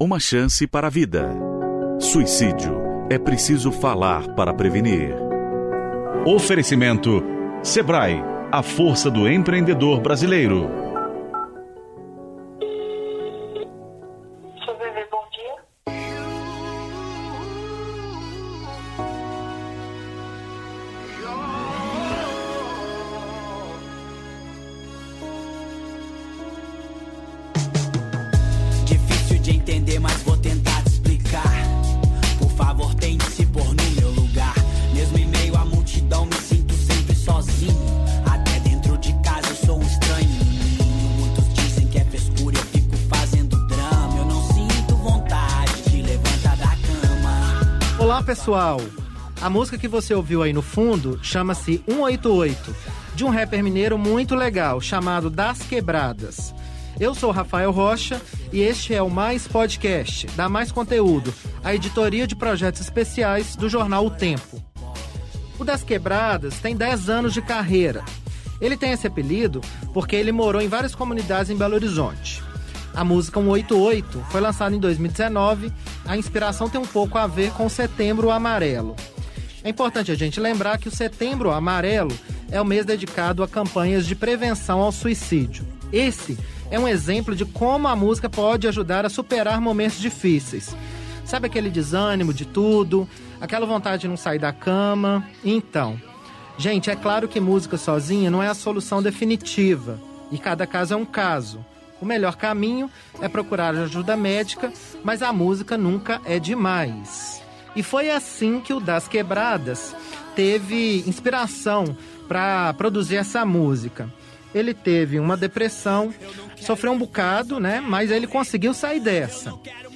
uma chance para a vida. Suicídio é preciso falar para prevenir. Oferecimento Sebrae, a força do empreendedor brasileiro. Pessoal, a música que você ouviu aí no fundo chama-se 188, de um rapper mineiro muito legal chamado Das Quebradas. Eu sou Rafael Rocha e este é o Mais Podcast, da Mais Conteúdo, a editoria de projetos especiais do jornal O Tempo. O Das Quebradas tem 10 anos de carreira. Ele tem esse apelido porque ele morou em várias comunidades em Belo Horizonte. A música 188 foi lançada em 2019. A inspiração tem um pouco a ver com Setembro Amarelo. É importante a gente lembrar que o Setembro Amarelo é o mês dedicado a campanhas de prevenção ao suicídio. Esse é um exemplo de como a música pode ajudar a superar momentos difíceis. Sabe aquele desânimo de tudo, aquela vontade de não sair da cama? Então, gente, é claro que música sozinha não é a solução definitiva, e cada caso é um caso. O melhor caminho é procurar ajuda médica, mas a música nunca é demais. E foi assim que o Das Quebradas teve inspiração para produzir essa música. Ele teve uma depressão, sofreu um bocado, né? Mas ele conseguiu sair dessa.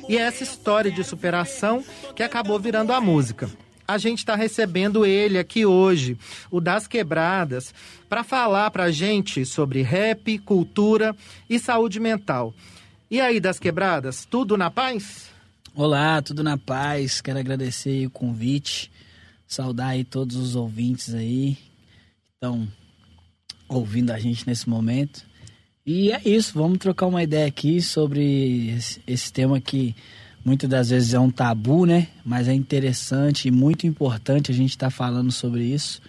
E é essa história de superação que acabou virando a música a gente está recebendo ele aqui hoje, o Das Quebradas, para falar para a gente sobre rap, cultura e saúde mental. E aí, Das Quebradas, tudo na paz? Olá, tudo na paz. Quero agradecer o convite, saudar aí todos os ouvintes aí que estão ouvindo a gente nesse momento. E é isso, vamos trocar uma ideia aqui sobre esse, esse tema que muitas das vezes é um tabu, né? Mas é interessante e muito importante a gente estar tá falando sobre isso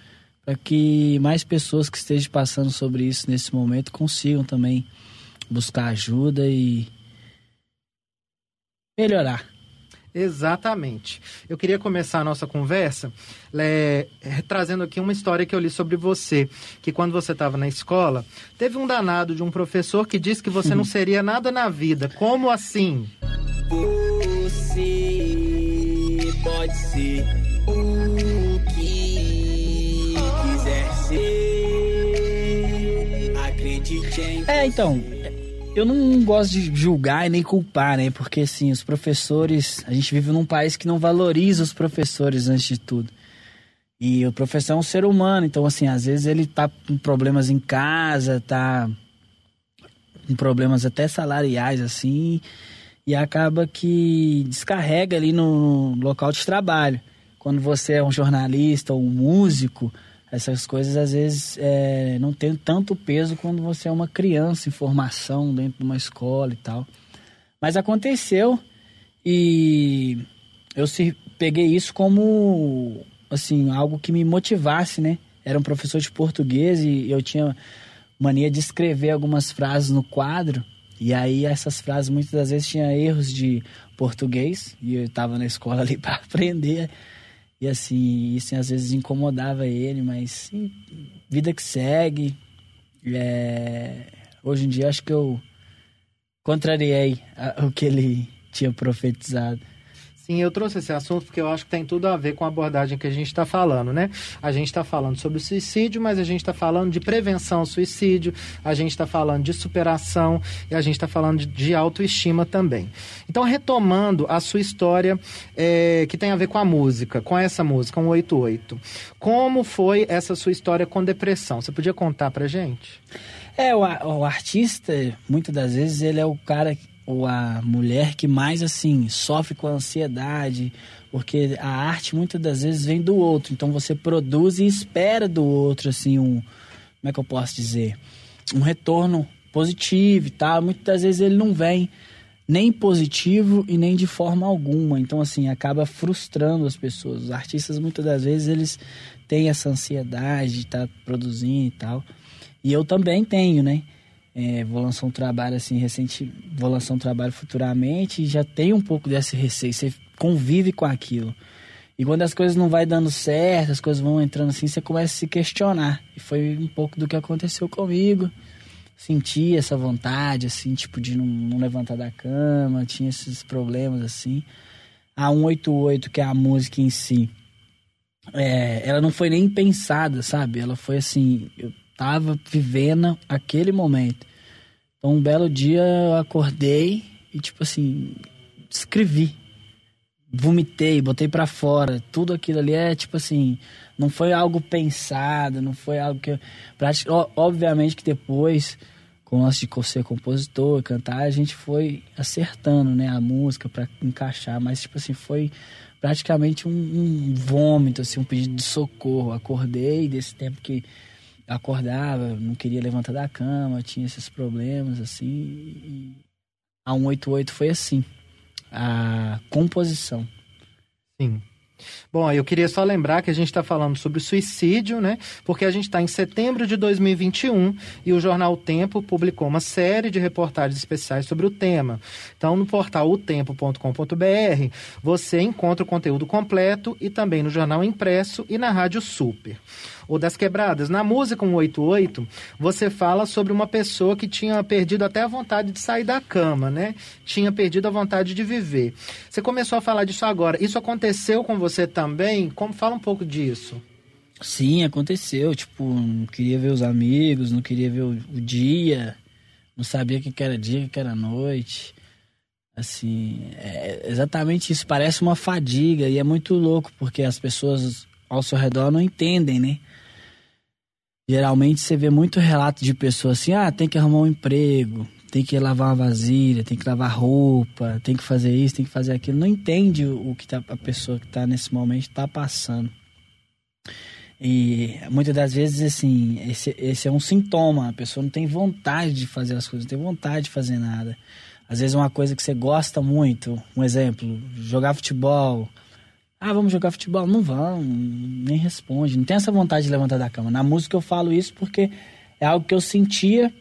para que mais pessoas que estejam passando sobre isso nesse momento consigam também buscar ajuda e melhorar. Exatamente. Eu queria começar a nossa conversa é, trazendo aqui uma história que eu li sobre você, que quando você estava na escola, teve um danado de um professor que disse que você não seria nada na vida. Como assim? Pode ser o que quiser ser. Acredite em É, então, eu não gosto de julgar e nem culpar, né? Porque assim, os professores, a gente vive num país que não valoriza os professores antes de tudo. E o professor é um ser humano, então assim, às vezes ele tá com problemas em casa, tá com problemas até salariais assim, e acaba que descarrega ali no local de trabalho. Quando você é um jornalista ou um músico, essas coisas às vezes é, não tem tanto peso quando você é uma criança em formação dentro de uma escola e tal. Mas aconteceu e eu se, peguei isso como assim algo que me motivasse, né? Era um professor de português e eu tinha mania de escrever algumas frases no quadro e aí essas frases muitas das vezes tinha erros de português e eu estava na escola ali para aprender. E assim, isso às vezes incomodava ele, mas vida que segue. É... Hoje em dia acho que eu contrariei o que ele tinha profetizado. Sim, eu trouxe esse assunto porque eu acho que tem tudo a ver com a abordagem que a gente está falando, né? A gente está falando sobre suicídio, mas a gente está falando de prevenção ao suicídio, a gente está falando de superação e a gente está falando de, de, autoestima também. Então, retomando a sua história é, que tem a ver com a música, com essa música, 188. Como foi essa sua história com depressão? Você podia contar pra gente? É, o, o artista, muitas das vezes, ele é o cara ou a mulher que mais assim sofre com a ansiedade, porque a arte muitas das vezes vem do outro, então você produz e espera do outro assim um, como é que eu posso dizer, um retorno positivo e tal. Muitas das vezes ele não vem. nem positivo e nem de forma alguma. Então, assim, acaba frustrando as pessoas. Os artistas, muitas das vezes, eles têm essa ansiedade de estar tá produzindo e tal. E eu também tenho, né? É, vou lançar um trabalho assim recente, vou lançar um trabalho futuramente e já tem um pouco desse receio. Você convive com aquilo. E quando as coisas não vai dando certo, as coisas vão entrando assim, você começa a se questionar. E foi um pouco do que aconteceu comigo. Senti essa vontade, assim, tipo, de não, não levantar da cama, tinha esses problemas, assim. A 188, que é a música em si, é, ela não foi nem pensada, sabe? Ela foi assim, eu tava vivendo aquele momento. Então, um belo dia eu acordei e, tipo assim, escrevi vomitei, botei para fora. Tudo aquilo ali é tipo assim, não foi algo pensado, não foi algo que eu, obviamente que depois com o lance de ser compositor, cantar, a gente foi acertando, né, a música para encaixar, mas tipo assim, foi praticamente um, um, vômito, assim, um pedido de socorro. Acordei desse tempo que acordava, não queria levantar da cama, tinha esses problemas assim, e a 188 foi assim a composição. Sim. Bom, eu queria só lembrar que a gente está falando sobre suicídio, né? Porque a gente está em setembro de 2021 e o jornal o Tempo publicou uma série de reportagens especiais sobre o tema. Então, no portal otempo.com.br você encontra o conteúdo completo e também no jornal impresso e na Rádio Super ou das quebradas. Na música 188, você fala sobre uma pessoa que tinha perdido até a vontade de sair da cama, né? Tinha perdido a vontade de viver. Você começou a falar disso agora. Isso aconteceu com você também? Como fala um pouco disso? Sim, aconteceu. Tipo, não queria ver os amigos, não queria ver o, o dia, não sabia o que era dia, o que era noite. Assim, é exatamente isso. Parece uma fadiga e é muito louco porque as pessoas ao seu redor não entendem, né? Geralmente você vê muito relato de pessoas assim: ah, tem que arrumar um emprego, tem que lavar uma vasilha, tem que lavar roupa, tem que fazer isso, tem que fazer aquilo. Não entende o que tá, a pessoa que está nesse momento está passando. E muitas das vezes, assim, esse, esse é um sintoma. A pessoa não tem vontade de fazer as coisas, não tem vontade de fazer nada. Às vezes, uma coisa que você gosta muito, um exemplo, jogar futebol, ah, vamos jogar futebol? Não vão, nem responde. Não tem essa vontade de levantar da cama. Na música eu falo isso porque é algo que eu sentia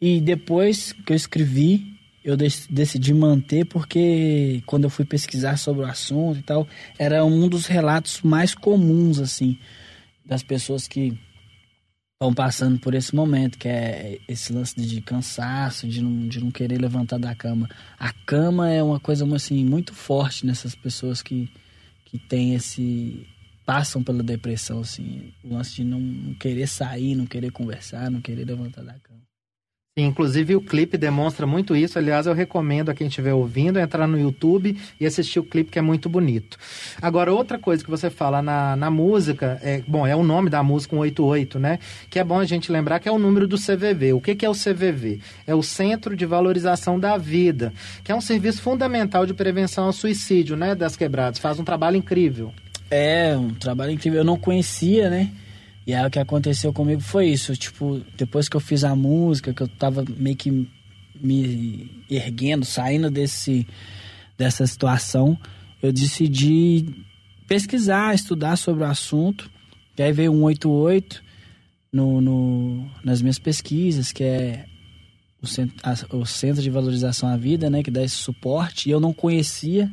e depois que eu escrevi, eu decidi manter porque quando eu fui pesquisar sobre o assunto e tal, era um dos relatos mais comuns, assim, das pessoas que estão passando por esse momento, que é esse lance de cansaço, de não, de não querer levantar da cama. A cama é uma coisa, assim, muito forte nessas pessoas que que tem esse passam pela depressão assim, o lance de não querer sair, não querer conversar, não querer levantar da cama. Inclusive o clipe demonstra muito isso. Aliás, eu recomendo a quem estiver ouvindo entrar no YouTube e assistir o clipe que é muito bonito. Agora, outra coisa que você fala na, na música, é, bom, é o nome da música 188, né? Que é bom a gente lembrar que é o número do CVV. O que, que é o CVV? É o Centro de Valorização da Vida, que é um serviço fundamental de prevenção ao suicídio, né? Das quebradas. Faz um trabalho incrível. É, um trabalho incrível. Eu não conhecia, né? E aí o que aconteceu comigo foi isso, tipo, depois que eu fiz a música, que eu tava meio que me erguendo, saindo desse dessa situação, eu decidi pesquisar, estudar sobre o assunto. E aí veio 188 no, no, nas minhas pesquisas, que é o centro, a, o centro de Valorização à Vida, né, que dá esse suporte, e eu não conhecia.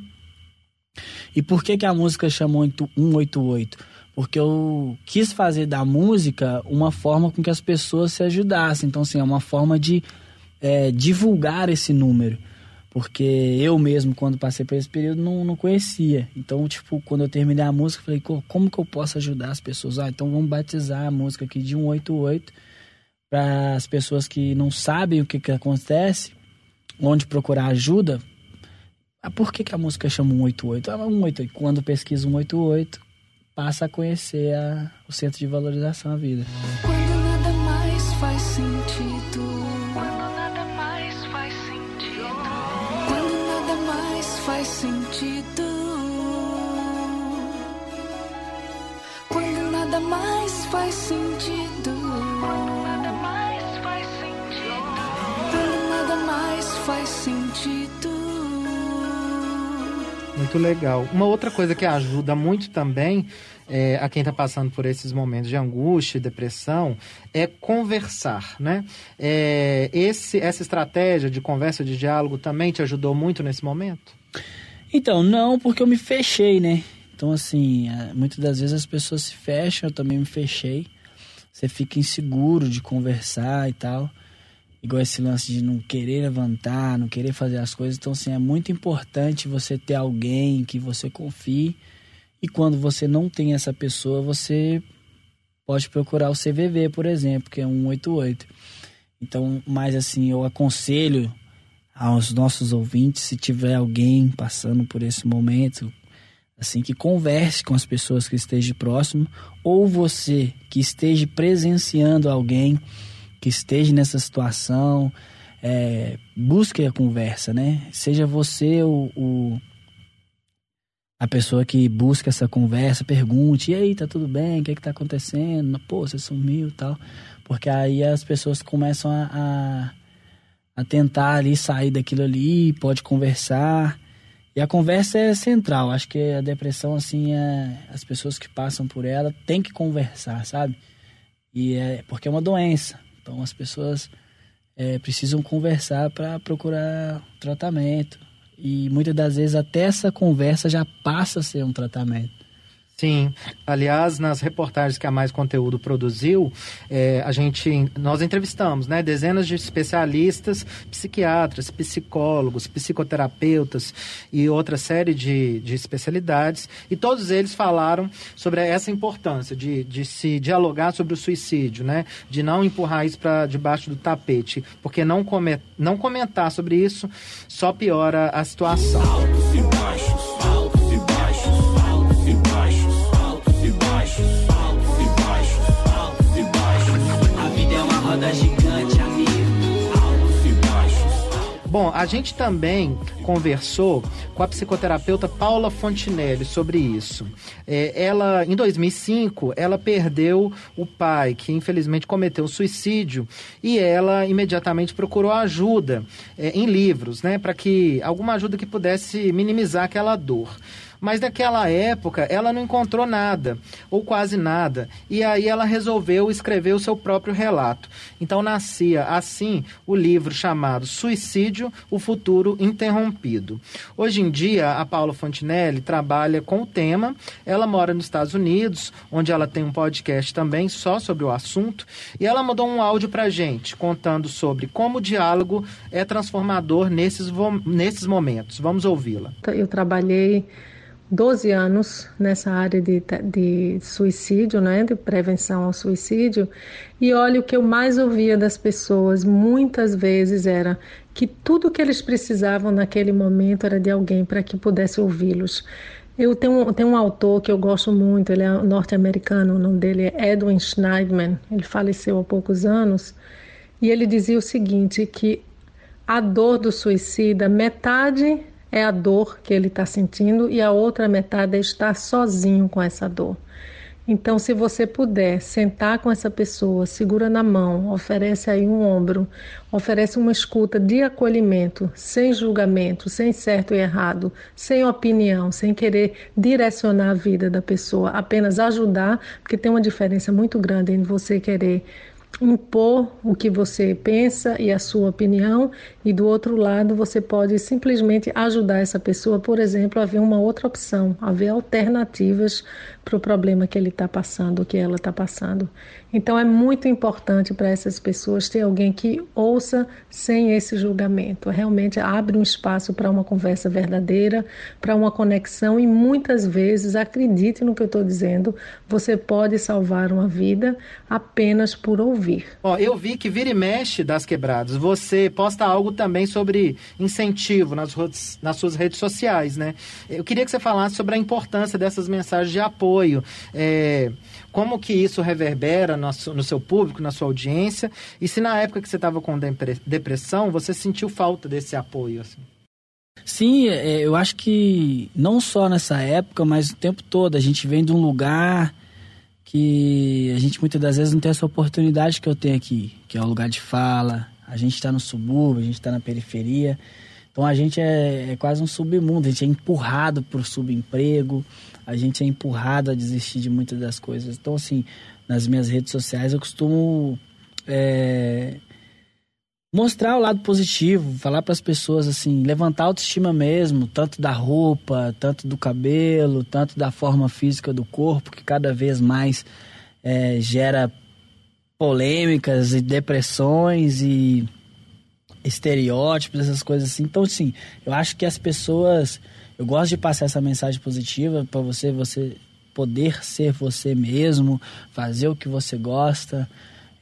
E por que, que a música chamou 188? Porque eu quis fazer da música uma forma com que as pessoas se ajudassem. Então, assim, é uma forma de é, divulgar esse número. Porque eu mesmo, quando passei por esse período, não, não conhecia. Então, tipo, quando eu terminei a música, falei, como que eu posso ajudar as pessoas? Ah, então vamos batizar a música aqui de 188 para as pessoas que não sabem o que, que acontece, onde procurar ajuda. Ah, por que, que a música chama 188? Ah, 188. Quando pesquisa 188, passa a conhecer a, o Centro de Valorização à Vida. Quando nada mais faz sentido. Quando nada mais faz sentido. Quando nada mais faz sentido. Quando nada mais faz sentido. Quando nada mais faz sentido. Quando nada mais faz sentido. Muito legal. Uma outra coisa que ajuda muito também é, a quem está passando por esses momentos de angústia e depressão é conversar, né? É, esse, essa estratégia de conversa, de diálogo também te ajudou muito nesse momento? Então, não, porque eu me fechei, né? Então, assim, é, muitas das vezes as pessoas se fecham, eu também me fechei. Você fica inseguro de conversar e tal. Igual esse lance de não querer levantar, não querer fazer as coisas. Então, assim, é muito importante você ter alguém que você confie. E quando você não tem essa pessoa, você pode procurar o CVV, por exemplo, que é 188. Então, mas assim, eu aconselho aos nossos ouvintes, se tiver alguém passando por esse momento, assim que converse com as pessoas que estejam próximo, ou você que esteja presenciando alguém que esteja nessa situação, é, busque a conversa, né? Seja você o, o, a pessoa que busca essa conversa, pergunte, e aí, tá tudo bem? O que é que tá acontecendo? Pô, você sumiu e tal. Porque aí as pessoas começam a, a, a tentar ali sair daquilo ali, pode conversar. E a conversa é central. Acho que a depressão, assim, é, as pessoas que passam por ela têm que conversar, sabe? E é porque é uma doença. Então as pessoas é, precisam conversar para procurar tratamento. E muitas das vezes até essa conversa já passa a ser um tratamento. Sim, aliás, nas reportagens que a Mais Conteúdo produziu, é, a gente, nós entrevistamos, né, dezenas de especialistas, psiquiatras, psicólogos, psicoterapeutas e outra série de, de especialidades, e todos eles falaram sobre essa importância de, de se dialogar sobre o suicídio, né, de não empurrar isso para debaixo do tapete, porque não, come, não comentar sobre isso só piora a situação. Bom, a gente também conversou com a psicoterapeuta Paula Fontinelli sobre isso. É, ela, em 2005, ela perdeu o pai, que infelizmente cometeu suicídio, e ela imediatamente procurou ajuda é, em livros, né, para que alguma ajuda que pudesse minimizar aquela dor. Mas naquela época ela não encontrou nada, ou quase nada, e aí ela resolveu escrever o seu próprio relato. Então nascia assim o livro chamado Suicídio: O Futuro Interrompido. Hoje em dia, a Paula Fontinelli trabalha com o tema, ela mora nos Estados Unidos, onde ela tem um podcast também só sobre o assunto, e ela mandou um áudio pra gente contando sobre como o diálogo é transformador nesses, nesses momentos. Vamos ouvi-la. Eu trabalhei 12 anos nessa área de, de suicídio, né, de prevenção ao suicídio, e olha o que eu mais ouvia das pessoas muitas vezes era que tudo que eles precisavam naquele momento era de alguém para que pudesse ouvi-los. Eu tenho, tenho um autor que eu gosto muito, ele é norte-americano, o nome dele é Edwin Schneidman, ele faleceu há poucos anos, e ele dizia o seguinte, que a dor do suicida, metade é a dor que ele está sentindo e a outra metade é estar sozinho com essa dor. Então, se você puder sentar com essa pessoa, segura na mão, oferece aí um ombro, oferece uma escuta de acolhimento, sem julgamento, sem certo e errado, sem opinião, sem querer direcionar a vida da pessoa, apenas ajudar, porque tem uma diferença muito grande em você querer impor o que você pensa e a sua opinião, e do outro lado você pode simplesmente ajudar essa pessoa, por exemplo, a ver uma outra opção, a ver alternativas para o problema que ele está passando, que ela está passando. Então é muito importante para essas pessoas ter alguém que ouça sem esse julgamento. Realmente abre um espaço para uma conversa verdadeira, para uma conexão e muitas vezes, acredite no que eu estou dizendo, você pode salvar uma vida apenas por ouvir. Ó, eu vi que vira e mexe das quebradas. Você posta algo também sobre incentivo nas, nas suas redes sociais, né? Eu queria que você falasse sobre a importância dessas mensagens de apoio. É, como que isso reverbera no, no seu público, na sua audiência? E se na época que você estava com depre- depressão, você sentiu falta desse apoio? Assim? Sim, é, eu acho que não só nessa época, mas o tempo todo. A gente vem de um lugar que a gente muitas das vezes não tem essa oportunidade que eu tenho aqui, que é o lugar de fala. A gente está no subúrbio, a gente está na periferia. Então a gente é, é quase um submundo, a gente é empurrado pro subemprego, a gente é empurrado a desistir de muitas das coisas. Então, assim, nas minhas redes sociais eu costumo é, mostrar o lado positivo, falar para as pessoas assim, levantar a autoestima mesmo, tanto da roupa, tanto do cabelo, tanto da forma física do corpo, que cada vez mais é, gera polêmicas e depressões e estereótipos, essas coisas assim. Então, sim, eu acho que as pessoas, eu gosto de passar essa mensagem positiva para você, você poder ser você mesmo, fazer o que você gosta.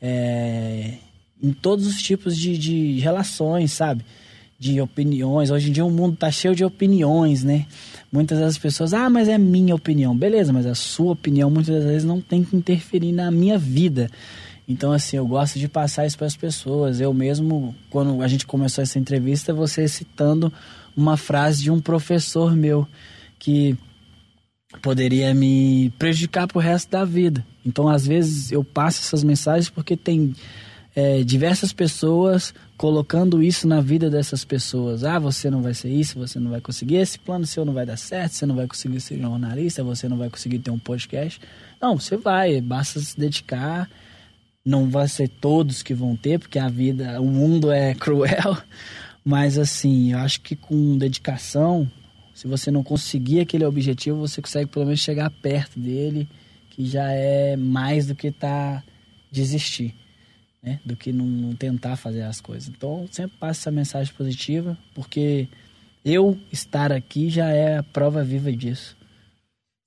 É, em todos os tipos de, de relações, sabe? De opiniões. Hoje em dia o mundo tá cheio de opiniões, né? Muitas das pessoas, ah, mas é minha opinião. Beleza, mas a sua opinião muitas das vezes não tem que interferir na minha vida. Então, assim, eu gosto de passar isso para as pessoas. Eu mesmo, quando a gente começou essa entrevista, você citando uma frase de um professor meu que poderia me prejudicar pro resto da vida. Então, às vezes, eu passo essas mensagens porque tem é, diversas pessoas colocando isso na vida dessas pessoas. Ah, você não vai ser isso, você não vai conseguir, esse plano seu não vai dar certo, você não vai conseguir ser jornalista, você não vai conseguir ter um podcast. Não, você vai, basta se dedicar. Não vai ser todos que vão ter, porque a vida, o mundo é cruel. Mas assim, eu acho que com dedicação, se você não conseguir aquele objetivo, você consegue pelo menos chegar perto dele, que já é mais do que tá desistir né? Do que não, não tentar fazer as coisas. Então, sempre passo essa mensagem positiva, porque eu estar aqui já é a prova viva disso.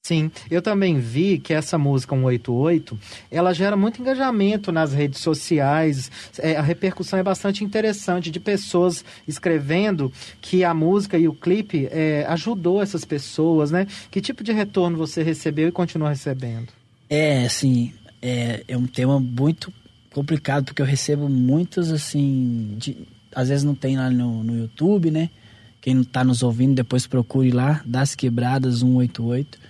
Sim, eu também vi que essa música 188, ela gera muito engajamento nas redes sociais, é, a repercussão é bastante interessante de pessoas escrevendo que a música e o clipe é, ajudou essas pessoas, né? Que tipo de retorno você recebeu e continua recebendo? É, assim, é, é um tema muito complicado, porque eu recebo muitos, assim, de, às vezes não tem lá no, no YouTube, né? Quem não tá nos ouvindo, depois procure lá, Das Quebradas 188.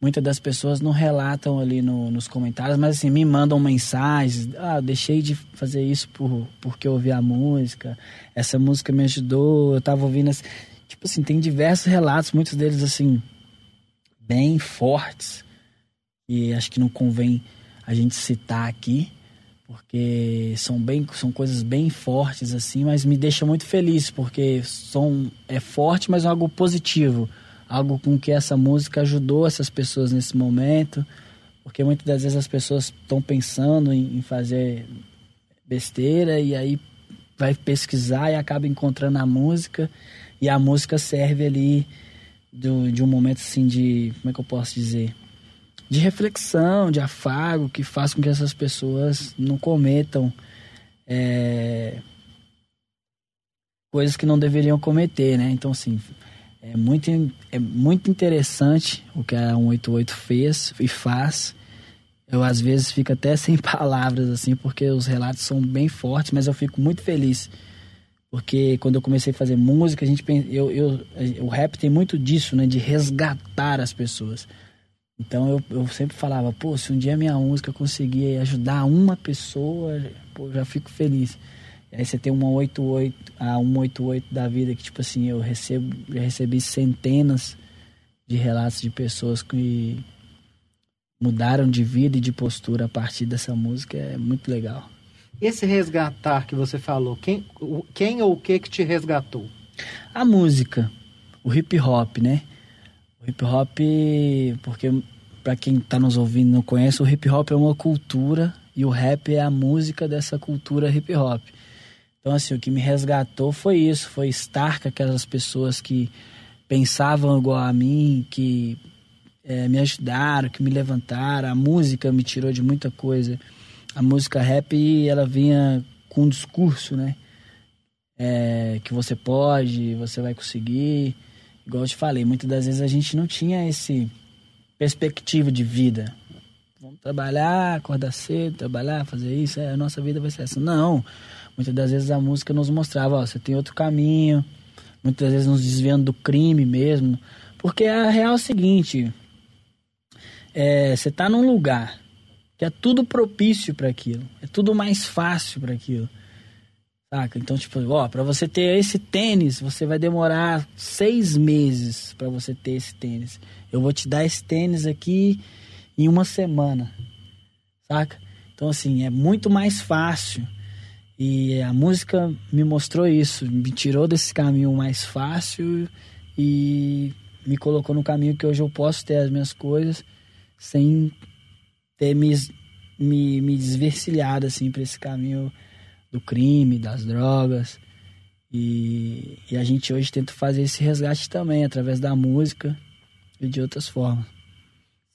Muitas das pessoas não relatam ali no, nos comentários, mas assim, me mandam mensagens. Ah, deixei de fazer isso por, porque eu ouvi a música. Essa música me ajudou, eu tava ouvindo. Assim, tipo assim, tem diversos relatos, muitos deles assim, bem fortes. E acho que não convém a gente citar aqui porque são bem são coisas bem fortes assim mas me deixa muito feliz porque são é forte mas é algo positivo algo com que essa música ajudou essas pessoas nesse momento porque muitas das vezes as pessoas estão pensando em, em fazer besteira e aí vai pesquisar e acaba encontrando a música e a música serve ali do, de um momento assim de como é que eu posso dizer de reflexão, de afago, que faz com que essas pessoas não cometam é, coisas que não deveriam cometer, né? Então, assim, é muito, é muito interessante o que a 188 fez e faz. Eu, às vezes, fico até sem palavras, assim, porque os relatos são bem fortes, mas eu fico muito feliz. Porque quando eu comecei a fazer música, a gente eu, eu, o rap tem muito disso, né? De resgatar as pessoas. Então eu, eu sempre falava, pô, se um dia minha música conseguir ajudar uma pessoa, pô, já fico feliz. E aí você tem uma 88, a 188 da vida que tipo assim, eu recebo, já recebi centenas de relatos de pessoas que mudaram de vida e de postura a partir dessa música, é muito legal. Esse resgatar que você falou, quem, quem ou o que que te resgatou? A música, o hip hop, né? O hip hop, porque para quem está nos ouvindo e não conhece, o hip hop é uma cultura e o rap é a música dessa cultura hip hop. Então, assim, o que me resgatou foi isso, foi estar com aquelas pessoas que pensavam igual a mim, que é, me ajudaram, que me levantaram. A música me tirou de muita coisa. A música rap, ela vinha com um discurso, né? É, que você pode, você vai conseguir igual eu te falei, muitas das vezes a gente não tinha esse perspectiva de vida. Vamos trabalhar, acordar cedo, trabalhar, fazer isso, é, a nossa vida vai ser essa. Não. Muitas das vezes a música nos mostrava, ó, você tem outro caminho. Muitas vezes nos desviando do crime mesmo. Porque a real é o seguinte, é, você está num lugar que é tudo propício para aquilo, é tudo mais fácil para aquilo. Saca? Então, tipo, ó, pra você ter esse tênis, você vai demorar seis meses pra você ter esse tênis. Eu vou te dar esse tênis aqui em uma semana. Saca? Então, assim, é muito mais fácil. E a música me mostrou isso, me tirou desse caminho mais fácil e me colocou no caminho que hoje eu posso ter as minhas coisas sem ter me, me, me desvencilhado assim para esse caminho do crime, das drogas. E, e a gente hoje tenta fazer esse resgate também através da música e de outras formas.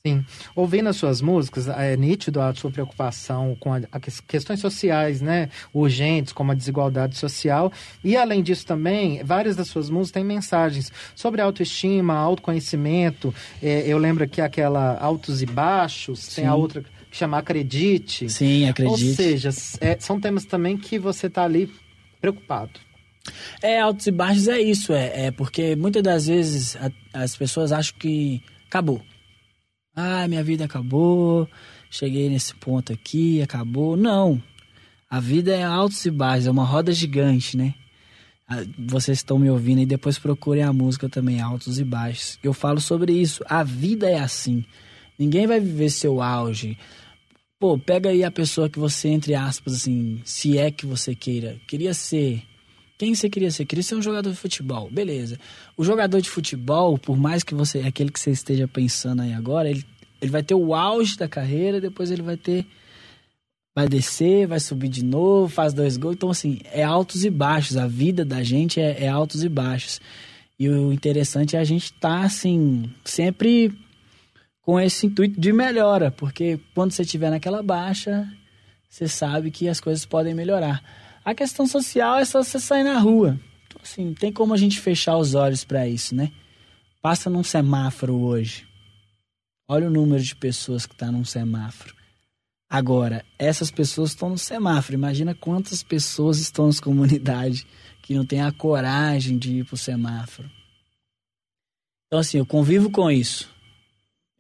Sim. Ouvindo as suas músicas, é nítido a sua preocupação com a, a ques- questões sociais, né? Urgentes, como a desigualdade social. E, além disso, também, várias das suas músicas têm mensagens sobre autoestima, autoconhecimento. É, eu lembro aqui aquela Altos e Baixos, tem a Sim. outra que chama Acredite. Sim, acredite. Ou seja, é, são temas também que você está ali preocupado. É, altos e baixos é isso, é, é porque muitas das vezes a- as pessoas acham que acabou. Ah, minha vida acabou, cheguei nesse ponto aqui, acabou. Não. A vida é altos e baixos, é uma roda gigante, né? Ah, Vocês estão me ouvindo e depois procurem a música também, altos e baixos. Eu falo sobre isso. A vida é assim. Ninguém vai viver seu auge. Pô, pega aí a pessoa que você, entre aspas, assim, se é que você queira, queria ser. Quem você queria ser? Queria ser um jogador de futebol. Beleza. O jogador de futebol, por mais que você, aquele que você esteja pensando aí agora, ele, ele vai ter o auge da carreira, depois ele vai ter. Vai descer, vai subir de novo, faz dois gols. Então, assim, é altos e baixos. A vida da gente é, é altos e baixos. E o interessante é a gente estar, assim, sempre com esse intuito de melhora, porque quando você estiver naquela baixa, você sabe que as coisas podem melhorar. A questão social é só você sair na rua. Então, assim, tem como a gente fechar os olhos para isso, né? Passa num semáforo hoje. Olha o número de pessoas que está num semáforo. Agora, essas pessoas estão no semáforo. Imagina quantas pessoas estão nas comunidades que não têm a coragem de ir pro semáforo. Então, assim, eu convivo com isso.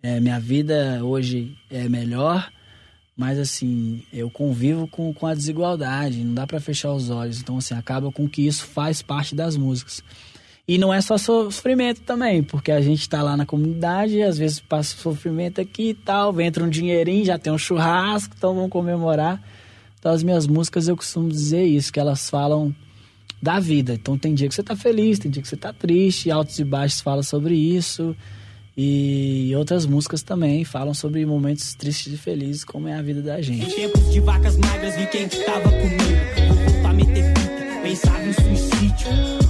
É, minha vida hoje é melhor, mas assim, eu convivo com, com a desigualdade, não dá para fechar os olhos. Então, assim, acaba com que isso faz parte das músicas. E não é só sofrimento também, porque a gente tá lá na comunidade, às vezes passa sofrimento aqui e tal, entra um dinheirinho, já tem um churrasco, então vamos comemorar. Então, as minhas músicas eu costumo dizer isso, que elas falam da vida. Então, tem dia que você tá feliz, tem dia que você tá triste, altos e baixos falam sobre isso. E outras músicas também falam sobre momentos tristes e felizes, como é a vida da Em gente. tempos de vacas magras, vi quem tava comigo. Vou meter fita, em suicídio.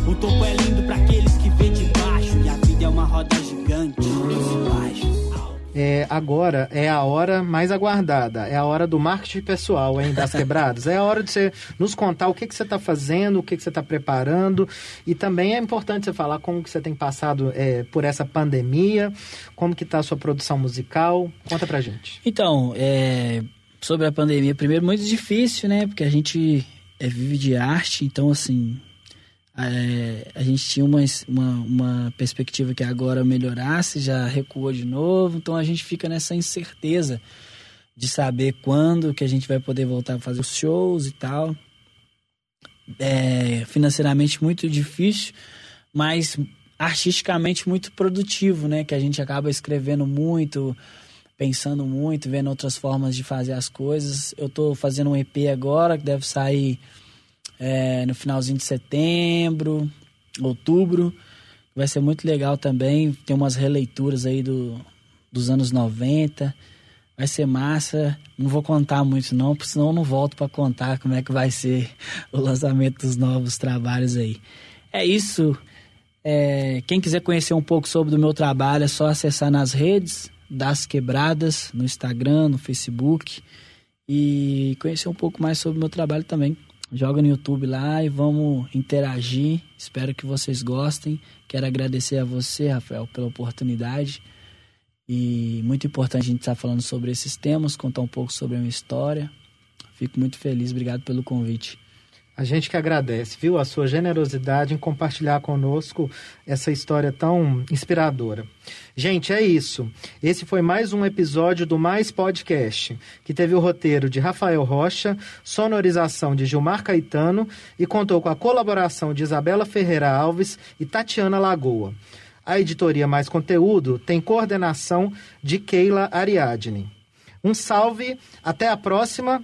Agora é a hora mais aguardada, é a hora do marketing pessoal, hein, das quebradas. É a hora de você nos contar o que, que você está fazendo, o que, que você está preparando. E também é importante você falar como que você tem passado é, por essa pandemia, como que está a sua produção musical. Conta pra gente. Então, é, sobre a pandemia, primeiro muito difícil, né? Porque a gente é, vive de arte, então assim, é, a gente tinha uma, uma, uma perspectiva que agora melhorasse, já recuou de novo, então a gente fica nessa incerteza de saber quando que a gente vai poder voltar a fazer os shows e tal. É, financeiramente muito difícil, mas artisticamente muito produtivo, né? Que a gente acaba escrevendo muito, pensando muito, vendo outras formas de fazer as coisas. Eu tô fazendo um EP agora que deve sair é, no finalzinho de setembro, outubro. Vai ser muito legal também. Tem umas releituras aí do, dos anos 90. Vai ser massa. Não vou contar muito não, porque senão eu não volto para contar como é que vai ser o lançamento dos novos trabalhos aí. É isso. É, quem quiser conhecer um pouco sobre o meu trabalho é só acessar nas redes das quebradas, no Instagram, no Facebook e conhecer um pouco mais sobre o meu trabalho também. Joga no YouTube lá e vamos interagir. Espero que vocês gostem. Quero agradecer a você, Rafael, pela oportunidade. E muito importante a gente estar falando sobre esses temas, contar um pouco sobre a minha história. Fico muito feliz, obrigado pelo convite. A gente que agradece, viu, a sua generosidade em compartilhar conosco essa história tão inspiradora. Gente, é isso. Esse foi mais um episódio do Mais Podcast, que teve o roteiro de Rafael Rocha, sonorização de Gilmar Caetano e contou com a colaboração de Isabela Ferreira Alves e Tatiana Lagoa. A editoria Mais Conteúdo tem coordenação de Keila Ariadne. Um salve, até a próxima.